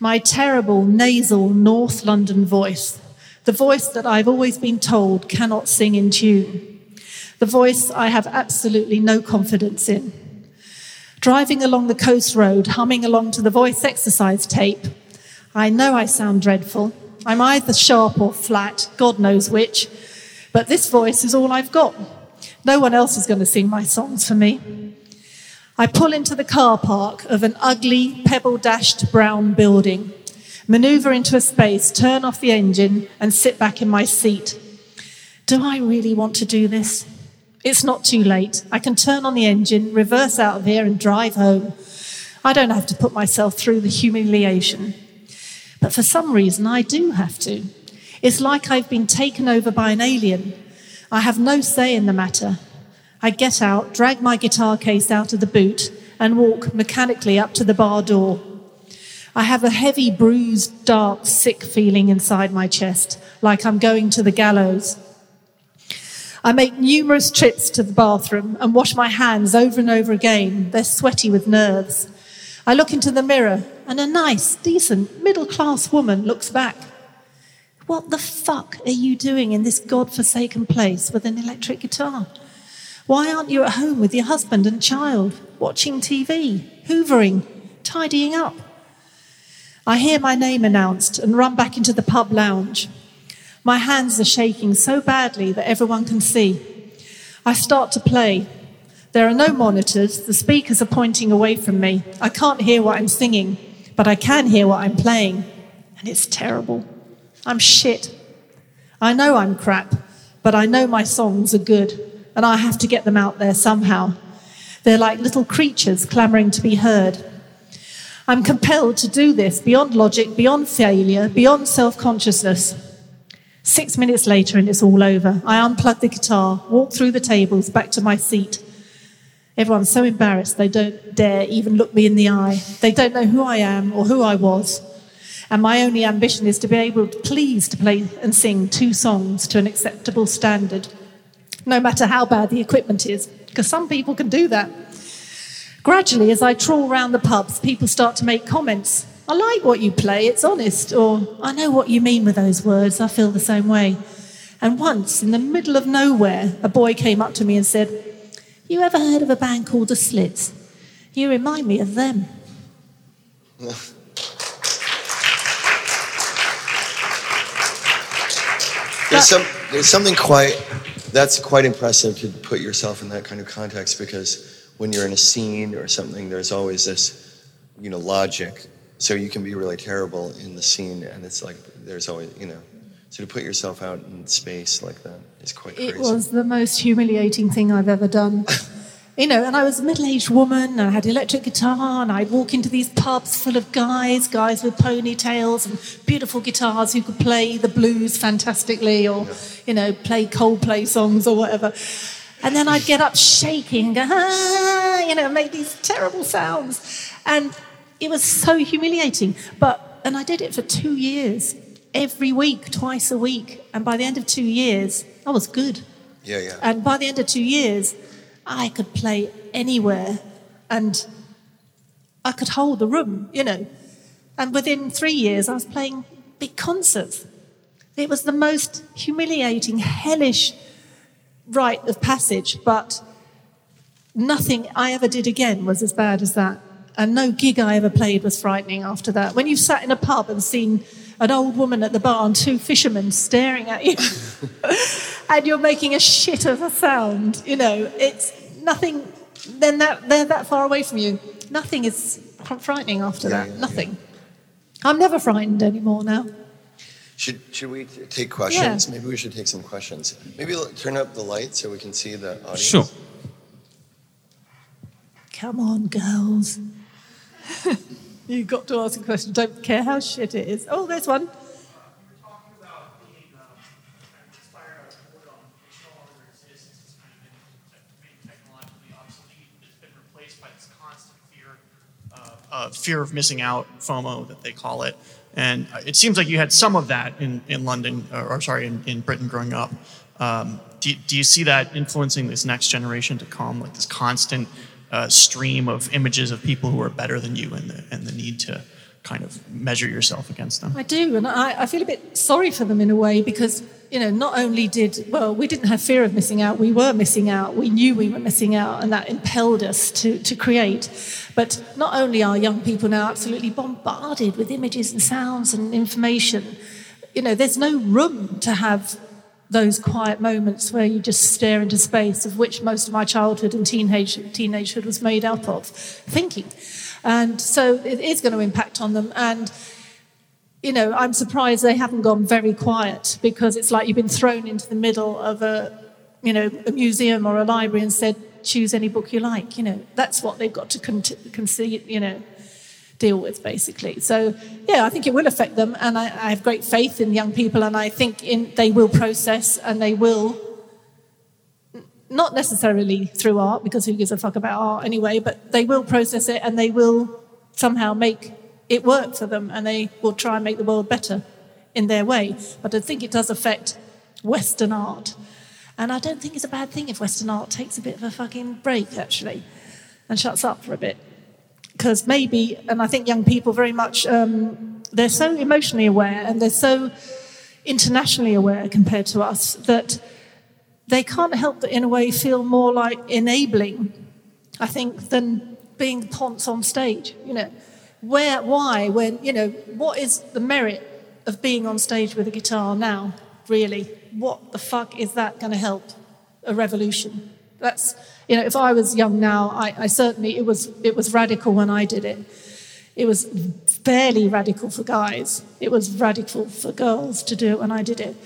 my terrible nasal North London voice The voice that I've always been told cannot sing in tune. The voice I have absolutely no confidence in. Driving along the coast road, humming along to the voice exercise tape, I know I sound dreadful. I'm either sharp or flat, God knows which, but this voice is all I've got. No one else is going to sing my songs for me. I pull into the car park of an ugly, pebble dashed brown building, maneuver into a space, turn off the engine, and sit back in my seat. Do I really want to do this? It's not too late. I can turn on the engine, reverse out of here, and drive home. I don't have to put myself through the humiliation. But for some reason, I do have to. It's like I've been taken over by an alien. I have no say in the matter. I get out, drag my guitar case out of the boot, and walk mechanically up to the bar door. I have a heavy, bruised, dark, sick feeling inside my chest, like I'm going to the gallows. I make numerous trips to the bathroom and wash my hands over and over again. They're sweaty with nerves. I look into the mirror, and a nice, decent, middle class woman looks back. What the fuck are you doing in this god-forsaken place with an electric guitar? Why aren't you at home with your husband and child, watching TV, hoovering, tidying up? I hear my name announced and run back into the pub lounge. My hands are shaking so badly that everyone can see. I start to play. There are no monitors, the speakers are pointing away from me. I can't hear what I'm singing, but I can hear what I'm playing, and it's terrible. I'm shit. I know I'm crap, but I know my songs are good and I have to get them out there somehow. They're like little creatures clamoring to be heard. I'm compelled to do this beyond logic, beyond failure, beyond self consciousness. Six minutes later, and it's all over. I unplug the guitar, walk through the tables, back to my seat. Everyone's so embarrassed they don't dare even look me in the eye. They don't know who I am or who I was. And my only ambition is to be able to please to play and sing two songs to an acceptable standard no matter how bad the equipment is, because some people can do that. Gradually, as I trawl around the pubs, people start to make comments. I like what you play, it's honest, or I know what you mean with those words, I feel the same way. And once, in the middle of nowhere, a boy came up to me and said, You ever heard of a band called The Slits? You remind me of them. There's, some, there's something quite that's quite impressive to put yourself in that kind of context because when you're in a scene or something, there's always this, you know, logic. So you can be really terrible in the scene, and it's like there's always, you know. So to put yourself out in space like that is quite crazy. It was the most humiliating thing I've ever done. you know, and I was a middle-aged woman, and I had electric guitar, and I'd walk into these pubs full of guys, guys with ponytails and beautiful guitars who could play the blues fantastically, or you know, play Coldplay songs or whatever. And then I'd get up shaking and go, ah, you know, make these terrible sounds, and it was so humiliating. But and I did it for two years, every week, twice a week, and by the end of two years, I was good. Yeah, yeah. And by the end of two years, I could play anywhere and I could hold the room, you know. And within three years, I was playing big concerts. It was the most humiliating, hellish rite of passage, but nothing I ever did again was as bad as that. And no gig I ever played was frightening after that. When you've sat in a pub and seen an old woman at the bar and two fishermen staring at you, and you're making a shit of a sound. You know, it's nothing. Then that they're that far away from you. Nothing is frightening after yeah, that. Yeah, nothing. Yeah. I'm never frightened anymore now. Should should we take questions? Maybe we should take some questions. Maybe turn up the light so we can see the audience. Sure. Come on, girls. You've got to ask a question. Don't care how shit it is. Oh, there's one. uh, fear of missing out, FOMO that they call it. And it seems like you had some of that in, in London, or, or sorry, in, in Britain growing up. Um, do, do you see that influencing this next generation to come, like this constant uh, stream of images of people who are better than you and the, and the need to kind of measure yourself against them. I do, and I, I feel a bit sorry for them in a way because you know not only did well we didn't have fear of missing out, we were missing out, we knew we were missing out, and that impelled us to to create. But not only are young people now absolutely bombarded with images and sounds and information, you know there's no room to have those quiet moments where you just stare into space, of which most of my childhood and teenage teenagehood was made up of, thinking. And so it is going to impact on them. And, you know, I'm surprised they haven't gone very quiet because it's like you've been thrown into the middle of a, you know, a museum or a library and said, choose any book you like. You know, that's what they've got to con- concede, you know, deal with basically. So yeah, I think it will affect them, and I, I have great faith in young people, and I think in, they will process and they will not necessarily through art, because who gives a fuck about art anyway, but they will process it and they will somehow make it work for them and they will try and make the world better in their way. But I think it does affect Western art. And I don't think it's a bad thing if Western art takes a bit of a fucking break, actually, and shuts up for a bit. Because maybe, and I think young people very much, um, they're so emotionally aware and they're so internationally aware compared to us that they can't help but, in a way, feel more like enabling, I think, than being the ponce on stage. You know, where, why, when, you know, what is the merit of being on stage with a guitar now, really? What the fuck is that going to help a revolution? That's, you know, if I was young now, I, I certainly, it was, it was radical when I did it. It was barely radical for guys. It was radical for girls to do it when I did it.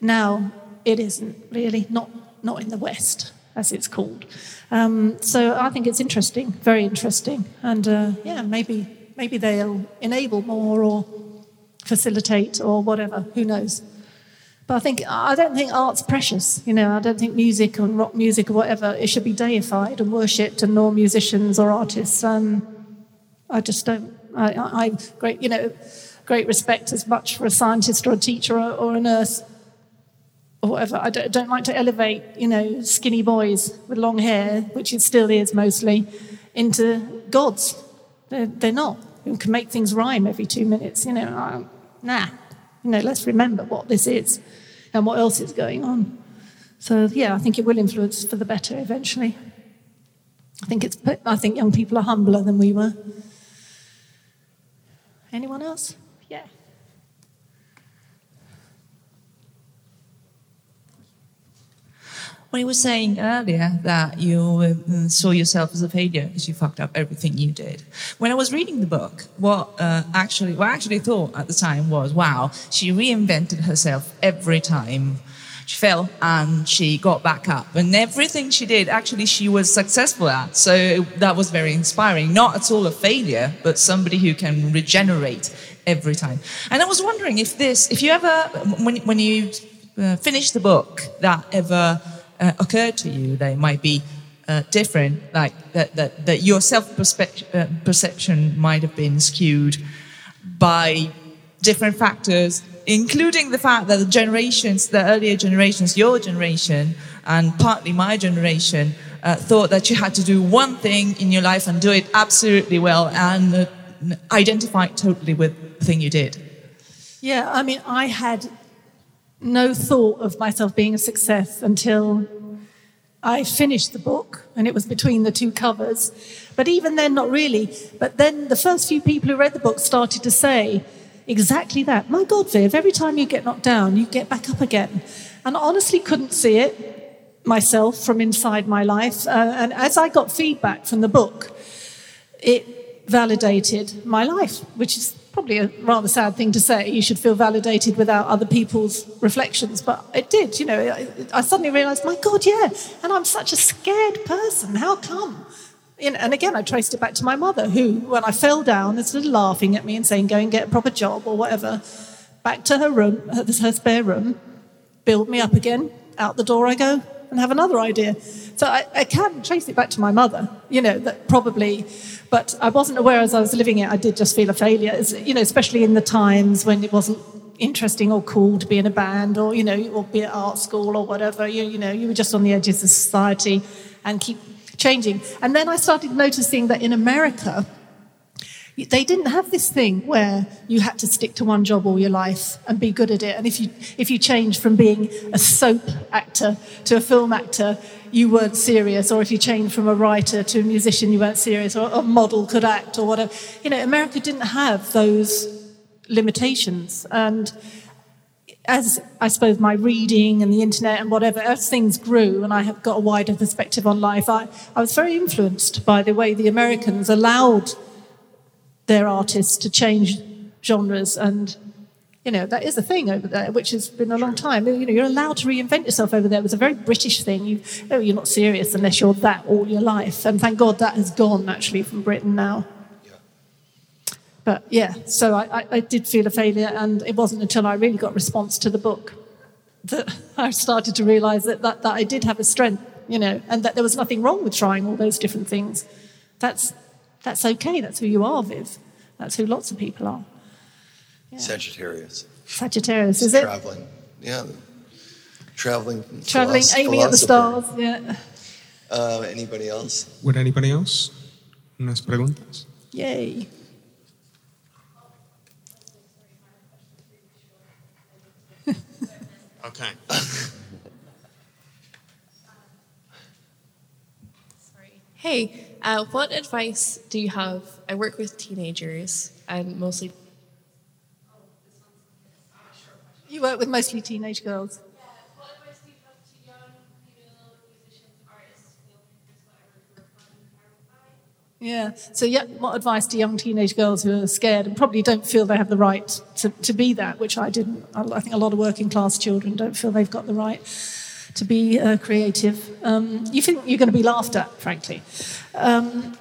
Now, it isn't really, not, not in the West, as it's called. Um, so I think it's interesting, very interesting. And uh, yeah, maybe, maybe they'll enable more or facilitate or whatever, who knows. But I think I don't think art's precious. You know, I don't think music and rock music or whatever it should be deified and worshipped, and nor musicians or artists. Um, I just don't. I, I, I great, you know, great respect as much for a scientist or a teacher or, or a nurse or whatever. I don't, don't, like to elevate, you know, skinny boys with long hair, which it still is mostly, into gods. They're, they're not. You can make things rhyme every two minutes, you know. Uh, nah. You know, let's remember what this is and what else is going on. So yeah, I think it will influence for the better eventually. I think it's. I think young people are humbler than we were. Anyone else? When you were saying earlier that you um, saw yourself as a failure because you fucked up everything you did. When I was reading the book, what uh, actually, what I actually thought at the time was, wow, she reinvented herself every time she fell and she got back up. And everything she did, actually, she was successful at. So that was very inspiring. Not at all a failure, but somebody who can regenerate every time. And I was wondering if this, if you ever, when, when you uh, finish the book, that ever uh, occurred to you that might be uh, different, like that, that, that your self uh, perception might have been skewed by different factors, including the fact that the generations, the earlier generations, your generation, and partly my generation, uh, thought that you had to do one thing in your life and do it absolutely well and uh, identify totally with the thing you did. Yeah, I mean, I had no thought of myself being a success until I finished the book, and it was between the two covers. But even then, not really. But then the first few people who read the book started to say exactly that. My God, Viv, every time you get knocked down, you get back up again. And I honestly couldn't see it myself from inside my life. Uh, and as I got feedback from the book, it validated my life, which is probably a rather sad thing to say. You should feel validated without other people's reflections, but it did. You know, I, I suddenly realised, my God, yeah, and I'm such a scared person. How come? And again, I traced it back to my mother, who, when I fell down, instead of laughing at me and saying, "Go and get a proper job" or whatever, back to her room, her, her spare room, build me up again. Out the door I go and have another idea. So I, I can trace it back to my mother. You know that probably but I wasn't aware as I was living it, I did just feel a failure, as, you know, especially in the times when it wasn't interesting or cool to be in a band or, you know, or be at art school or whatever. You, you know, you were just on the edges of society and keep changing. And then I started noticing that in America, they didn't have this thing where you had to stick to one job all your life and be good at it. And if you if you change from being a soap actor to a film actor, you weren't serious. Or if you changed from a writer to a musician, you weren't serious. Or a model could act or whatever. You know, America didn't have those limitations. And as I suppose my reading and the internet and whatever, as things grew and I have got a wider perspective on life, I, I was very influenced by the way the Americans allowed their artists to change genres and you know that is a thing over there which has been a long time. You know you're allowed to reinvent yourself over there. It was a very british thing. You oh you're not serious unless you're that all your life. And thank god that has gone actually from britain now. But yeah so I, I, I did feel a failure and it wasn't until i really got response to the book that i started to realize that, that, that i did have a strength you know and that there was nothing wrong with trying all those different things. That's that's okay. That's who you are, Viv. That's who lots of people are. Yeah. Sagittarius. Sagittarius, is it? Traveling. Yeah. Traveling. Traveling, aiming at the stars. Yeah. Uh, anybody else? Would anybody else? Unas preguntas. Yay. okay. Hey, uh, what advice do you have? I work with teenagers and mostly. You work with mostly teenage girls. Yeah. So, yeah, what advice to young teenage girls who are scared and probably don't feel they have the right to, to be that, which I didn't. I think a lot of working class children don't feel they've got the right to be uh, creative. Um, you think you're going to be laughed at, frankly. Um,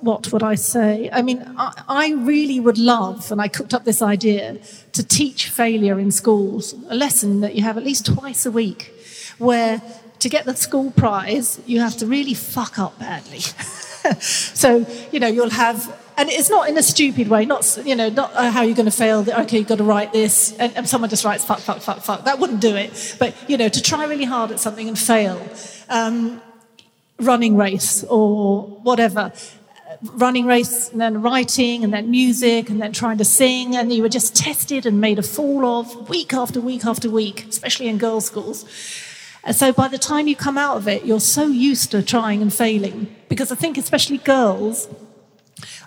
what would I say? I mean, I, I, really would love, and I cooked up this idea, to teach failure in schools, a lesson that you have at least twice a week, where to get the school prize, you have to really fuck up badly. so, you know, you'll have and it's not in a stupid way, not you know, not uh, how you're going to fail. Okay, you've got to write this, and, and, someone just writes fuck, fuck, fuck, fuck. That wouldn't do it. But you know, to try really hard at something and fail, um, running race or whatever, running race, and then writing, and then music, and then trying to sing, and you were just tested and made a fool of week after week after week, especially in girls' schools. And so by the time you come out of it, you're so used to trying and failing. Because I think, especially girls,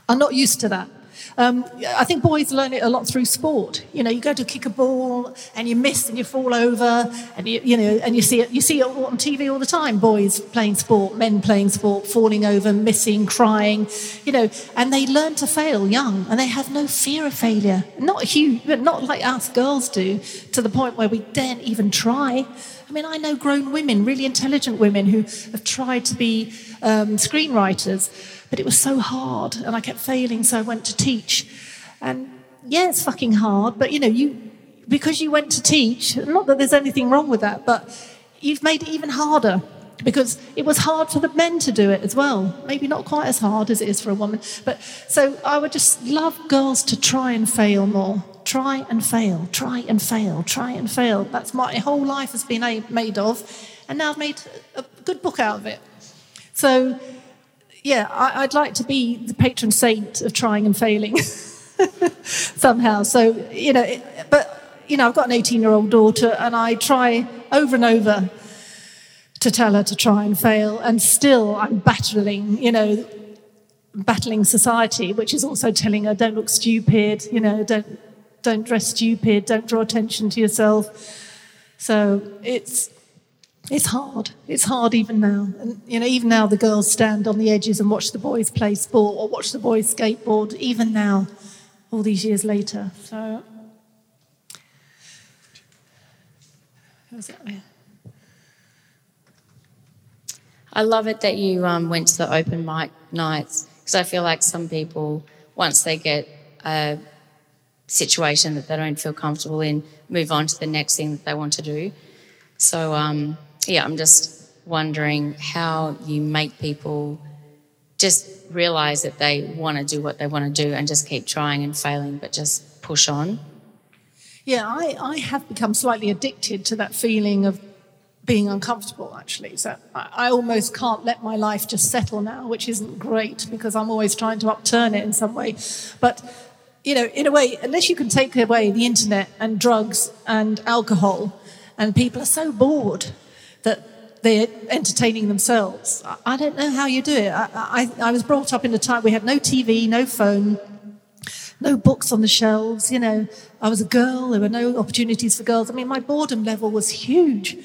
are not used to that. Um, I think boys learn it a lot through sport. You know, you go to kick a ball and you miss and you fall over, and you, you know, and you see it. You see it on TV all the time. Boys playing sport, men playing sport, falling over, missing, crying. You know, and they learn to fail young, and they have no fear of failure. Not huge, but not like us girls do, to the point where we daren't even try. I mean, I know grown women, really intelligent women, who have tried to be um, screenwriters but it was so hard and I kept failing, so I went to teach. And yeah, it's fucking hard, but you know, you because you went to teach, not that there's anything wrong with that, but you've made it even harder because it was hard for the men to do it as well. Maybe not quite as hard as it is for a woman. But so I would just love girls to try and fail more. Try and fail, try and fail, try and fail. That's my whole life has been made of. And now I've made a good book out of it. So yeah, I, would like to be the patron saint of trying and failing somehow. So, you know, but, you know, I've got an 18 year old daughter and I try over and over to tell her to try and fail. And still I'm battling, you know, battling society, which is also telling her don't look stupid, you know, don't, don't dress stupid, don't draw attention to yourself. So it's, it's hard. It's hard even now. And, you know, even now the girls stand on the edges and watch the boys play sport or watch the boys skateboard, even now, all these years later. So, I love it that you um, went to the open mic nights because I feel like some people, once they get a situation that they don't feel comfortable in, move on to the next thing that they want to do. So, um, yeah, I'm just wondering how you make people just realize that they want to do what they want to do and just keep trying and failing, but just push on. Yeah, I, I have become slightly addicted to that feeling of being uncomfortable, actually. So I, I almost can't let my life just settle now, which isn't great because I'm always trying to upturn it in some way. But, you know, in a way, unless you can take away the internet and drugs and alcohol, and people are so bored they're entertaining themselves. I, don't know how you do it. I, I, I was brought up in a time we had no TV, no phone, no books on the shelves. You know, I was a girl. There were no opportunities for girls. I mean, my boredom level was huge.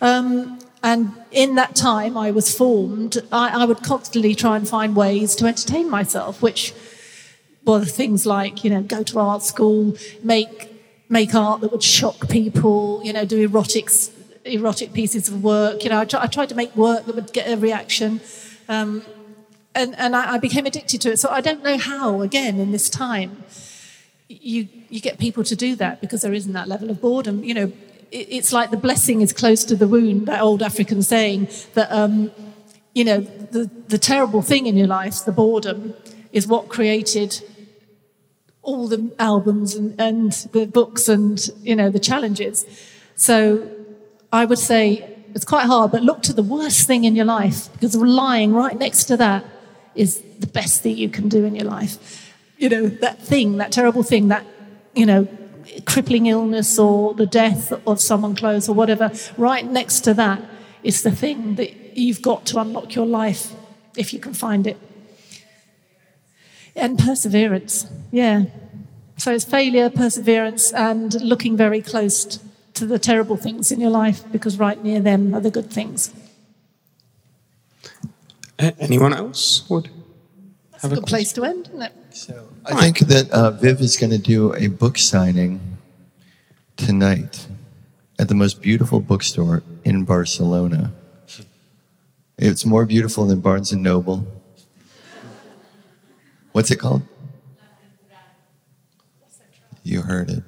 Um, and in that time I was formed, I, I, would constantly try and find ways to entertain myself, which were things like, you know, go to art school, make make art that would shock people, you know, do erotic erotic pieces of work. You know, I, try, I tried to make work that would get a reaction. Um, and and I, I became addicted to it. So I don't know how, again, in this time, you you get people to do that because there isn't that level of boredom. You know, it's like the blessing is close to the wound, that old African saying that, um, you know, the, the terrible thing in your life, the boredom, is what created all the albums and, and the books and, you know, the challenges. So I would say it's quite hard, but look to the worst thing in your life because lying right next to that is the best thing you can do in your life. You know, that thing, that terrible thing, that, you know, crippling illness or the death of someone close or whatever, right next to that is the thing that you've got to unlock your life if you can find it. And perseverance, yeah. So it's failure, perseverance, and looking very close to the terrible things in your life because right near them are the good things. Anyone else would That's have a good a place to end, isn't it? So I think that uh, Viv is going to do a book signing tonight at the most beautiful bookstore in Barcelona. It's more beautiful than Barnes and Noble. What's it called? You heard it.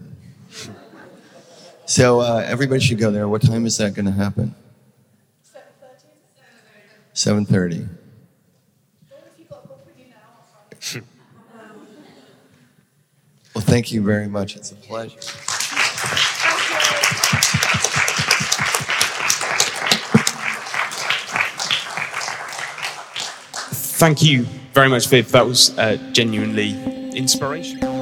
So uh, everybody should go there. What time is that going to happen? 7.30. 7.30. Well, thank you very much. It's a pleasure. Thank you very much, Viv. That was uh, genuinely inspirational.